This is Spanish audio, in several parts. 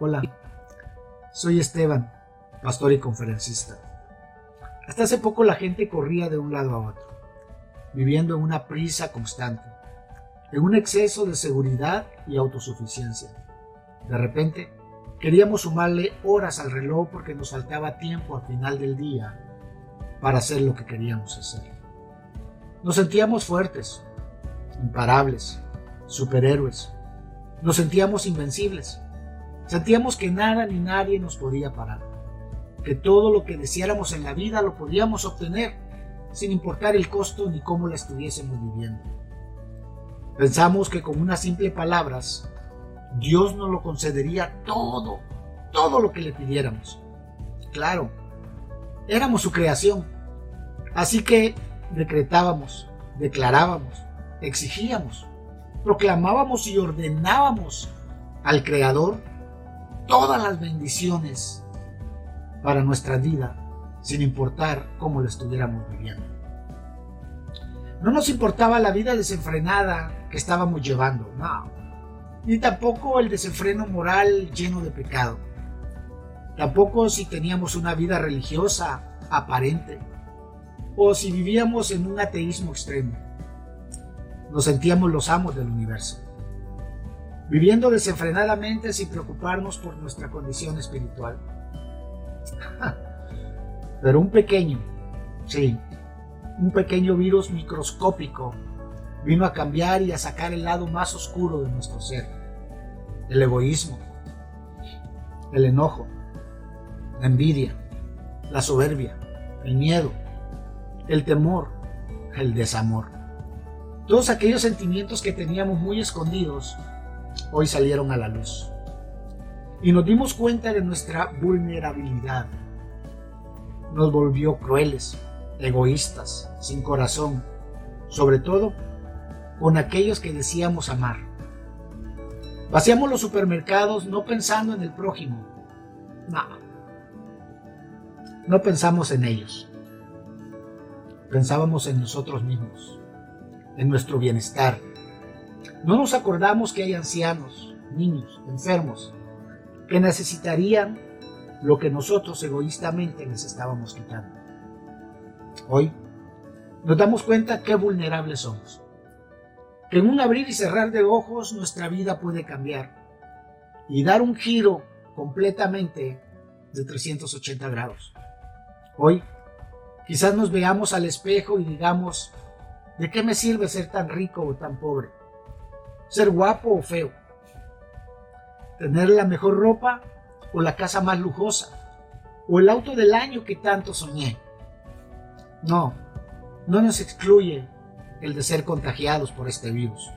Hola, soy Esteban, pastor y conferencista. Hasta hace poco la gente corría de un lado a otro, viviendo en una prisa constante, en un exceso de seguridad y autosuficiencia. De repente, queríamos sumarle horas al reloj porque nos faltaba tiempo al final del día para hacer lo que queríamos hacer. Nos sentíamos fuertes, imparables, superhéroes. Nos sentíamos invencibles. Sentíamos que nada ni nadie nos podía parar, que todo lo que deseáramos en la vida lo podíamos obtener, sin importar el costo ni cómo la estuviésemos viviendo. Pensamos que con unas simples palabras, Dios nos lo concedería todo, todo lo que le pidiéramos. Claro, éramos su creación, así que decretábamos, declarábamos, exigíamos, proclamábamos y ordenábamos al Creador todas las bendiciones para nuestra vida, sin importar cómo la estuviéramos viviendo. No nos importaba la vida desenfrenada que estábamos llevando, no, ni tampoco el desenfreno moral lleno de pecado, tampoco si teníamos una vida religiosa aparente, o si vivíamos en un ateísmo extremo. Nos sentíamos los amos del universo viviendo desenfrenadamente sin preocuparnos por nuestra condición espiritual. Pero un pequeño, sí, un pequeño virus microscópico vino a cambiar y a sacar el lado más oscuro de nuestro ser, el egoísmo, el enojo, la envidia, la soberbia, el miedo, el temor, el desamor. Todos aquellos sentimientos que teníamos muy escondidos hoy salieron a la luz. Y nos dimos cuenta de nuestra vulnerabilidad. Nos volvió crueles, egoístas, sin corazón, sobre todo con aquellos que decíamos amar. Vaciamos los supermercados no pensando en el prójimo. No. No pensamos en ellos. Pensábamos en nosotros mismos, en nuestro bienestar, no nos acordamos que hay ancianos, niños, enfermos, que necesitarían lo que nosotros egoístamente les estábamos quitando. Hoy nos damos cuenta qué vulnerables somos, que en un abrir y cerrar de ojos nuestra vida puede cambiar y dar un giro completamente de 380 grados. Hoy quizás nos veamos al espejo y digamos, ¿de qué me sirve ser tan rico o tan pobre? Ser guapo o feo, tener la mejor ropa o la casa más lujosa, o el auto del año que tanto soñé. No, no nos excluye el de ser contagiados por este virus,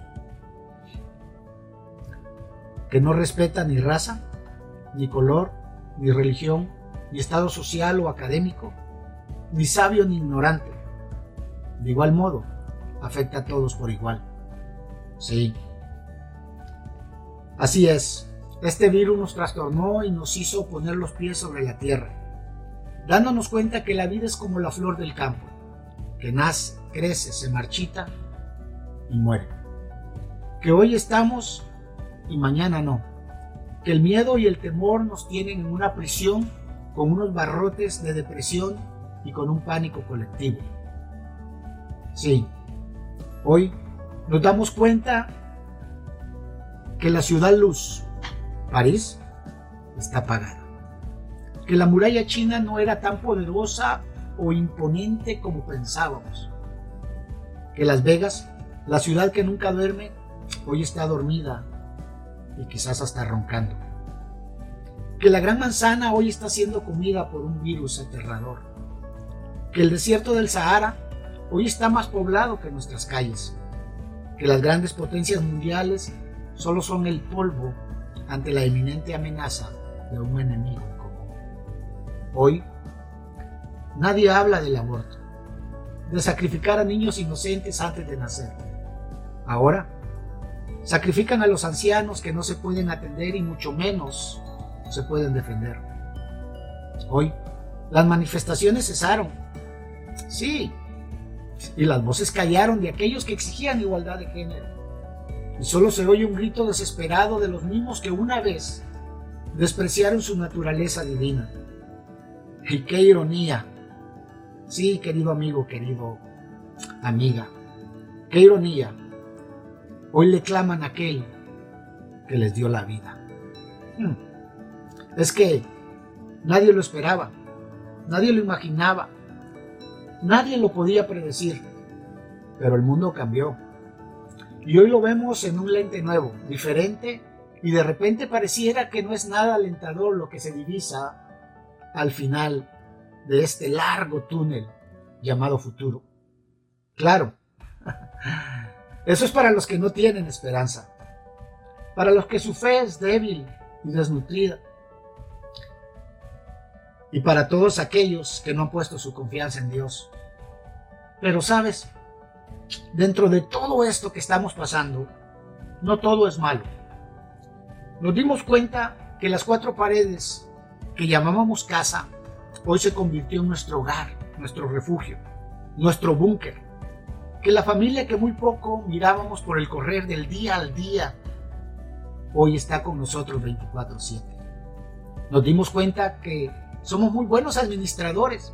que no respeta ni raza, ni color, ni religión, ni estado social o académico, ni sabio ni ignorante. De igual modo, afecta a todos por igual. Sí, Así es, este virus nos trastornó y nos hizo poner los pies sobre la tierra, dándonos cuenta que la vida es como la flor del campo, que nace, crece, se marchita y muere. Que hoy estamos y mañana no. Que el miedo y el temor nos tienen en una prisión con unos barrotes de depresión y con un pánico colectivo. Sí, hoy nos damos cuenta que la ciudad luz, París, está apagada. Que la muralla china no era tan poderosa o imponente como pensábamos. Que Las Vegas, la ciudad que nunca duerme, hoy está dormida y quizás hasta roncando. Que la gran manzana hoy está siendo comida por un virus aterrador. Que el desierto del Sahara hoy está más poblado que nuestras calles. Que las grandes potencias mundiales solo son el polvo ante la eminente amenaza de un enemigo común. Hoy, nadie habla del aborto, de sacrificar a niños inocentes antes de nacer. Ahora, sacrifican a los ancianos que no se pueden atender y mucho menos se pueden defender. Hoy, las manifestaciones cesaron. Sí, y las voces callaron de aquellos que exigían igualdad de género y solo se oye un grito desesperado de los mismos que una vez despreciaron su naturaleza divina. Y qué ironía. Sí, querido amigo, querido amiga, qué ironía. Hoy le claman a aquel que les dio la vida. Hmm. Es que nadie lo esperaba, nadie lo imaginaba, nadie lo podía predecir, pero el mundo cambió. Y hoy lo vemos en un lente nuevo, diferente, y de repente pareciera que no es nada alentador lo que se divisa al final de este largo túnel llamado futuro. Claro, eso es para los que no tienen esperanza, para los que su fe es débil y desnutrida, y para todos aquellos que no han puesto su confianza en Dios. Pero sabes, dentro de todo esto que estamos pasando, no todo es malo. Nos dimos cuenta que las cuatro paredes que llamábamos casa hoy se convirtió en nuestro hogar, nuestro refugio, nuestro búnker. Que la familia que muy poco mirábamos por el correr del día al día, hoy está con nosotros 24/7. Nos dimos cuenta que somos muy buenos administradores.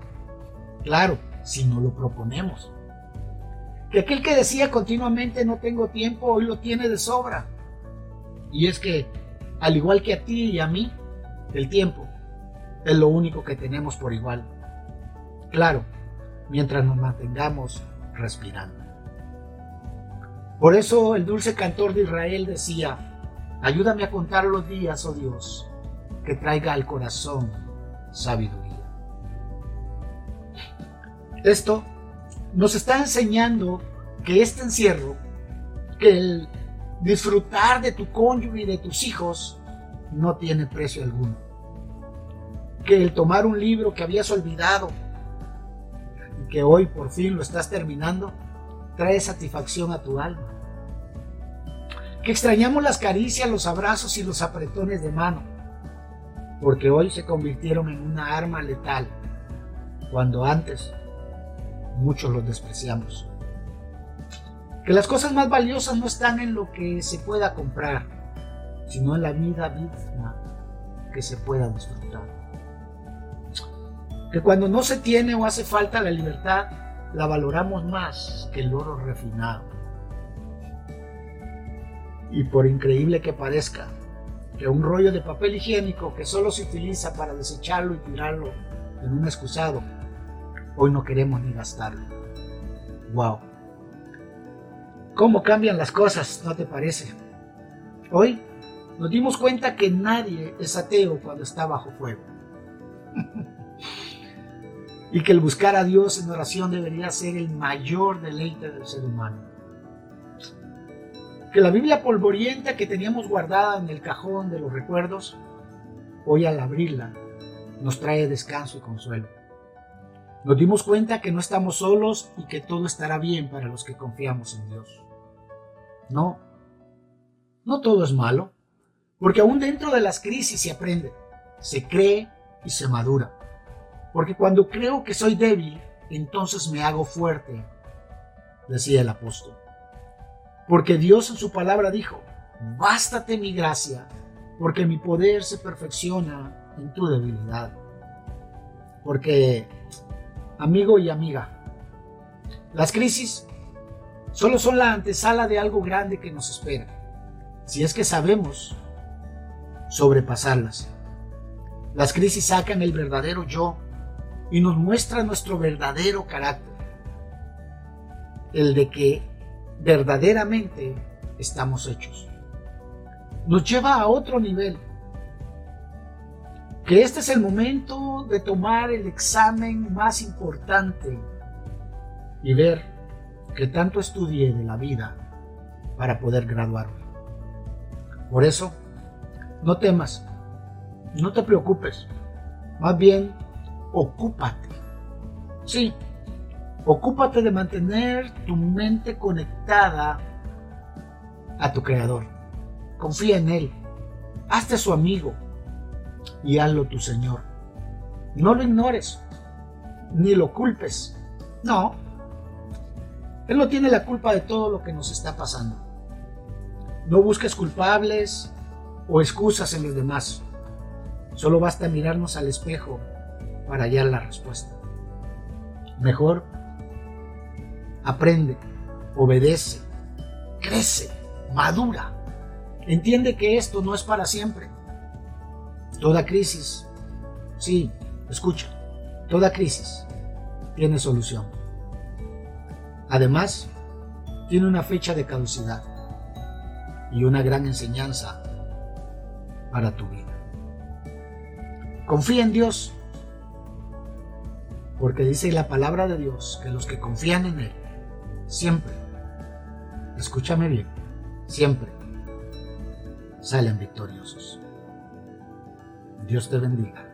Claro, si no lo proponemos. Que aquel que decía continuamente no tengo tiempo, hoy lo tiene de sobra. Y es que, al igual que a ti y a mí, el tiempo es lo único que tenemos por igual. Claro, mientras nos mantengamos respirando. Por eso el dulce cantor de Israel decía, ayúdame a contar los días, oh Dios, que traiga al corazón sabiduría. Esto nos está enseñando que este encierro, que el disfrutar de tu cónyuge y de tus hijos no tiene precio alguno. Que el tomar un libro que habías olvidado y que hoy por fin lo estás terminando, trae satisfacción a tu alma. Que extrañamos las caricias, los abrazos y los apretones de mano, porque hoy se convirtieron en una arma letal, cuando antes muchos los despreciamos. Que las cosas más valiosas no están en lo que se pueda comprar, sino en la vida misma que se pueda disfrutar. Que cuando no se tiene o hace falta la libertad, la valoramos más que el oro refinado. Y por increíble que parezca, que un rollo de papel higiénico que solo se utiliza para desecharlo y tirarlo en un excusado Hoy no queremos ni gastarlo. ¡Wow! ¿Cómo cambian las cosas, no te parece? Hoy nos dimos cuenta que nadie es ateo cuando está bajo fuego. y que el buscar a Dios en oración debería ser el mayor deleite del ser humano. Que la Biblia polvorienta que teníamos guardada en el cajón de los recuerdos, hoy al abrirla nos trae descanso y consuelo. Nos dimos cuenta que no estamos solos y que todo estará bien para los que confiamos en Dios. No, no todo es malo, porque aún dentro de las crisis se aprende, se cree y se madura. Porque cuando creo que soy débil, entonces me hago fuerte, decía el apóstol. Porque Dios en su palabra dijo, bástate mi gracia, porque mi poder se perfecciona en tu debilidad. Porque amigo y amiga. Las crisis solo son la antesala de algo grande que nos espera, si es que sabemos sobrepasarlas. Las crisis sacan el verdadero yo y nos muestran nuestro verdadero carácter, el de que verdaderamente estamos hechos. Nos lleva a otro nivel que este es el momento de tomar el examen más importante y ver que tanto estudié de la vida para poder graduarme. Por eso, no temas, no te preocupes, más bien ocúpate. Sí, ocúpate de mantener tu mente conectada a tu Creador. Confía en Él, hazte su amigo, y hazlo tu Señor. No lo ignores, ni lo culpes. No, Él no tiene la culpa de todo lo que nos está pasando. No busques culpables o excusas en los demás. Solo basta mirarnos al espejo para hallar la respuesta. Mejor, aprende, obedece, crece, madura. Entiende que esto no es para siempre. Toda crisis, sí, escucha, toda crisis tiene solución. Además, tiene una fecha de caducidad y una gran enseñanza para tu vida. Confía en Dios, porque dice la palabra de Dios que los que confían en Él, siempre, escúchame bien, siempre salen victoriosos. Dios te bendiga.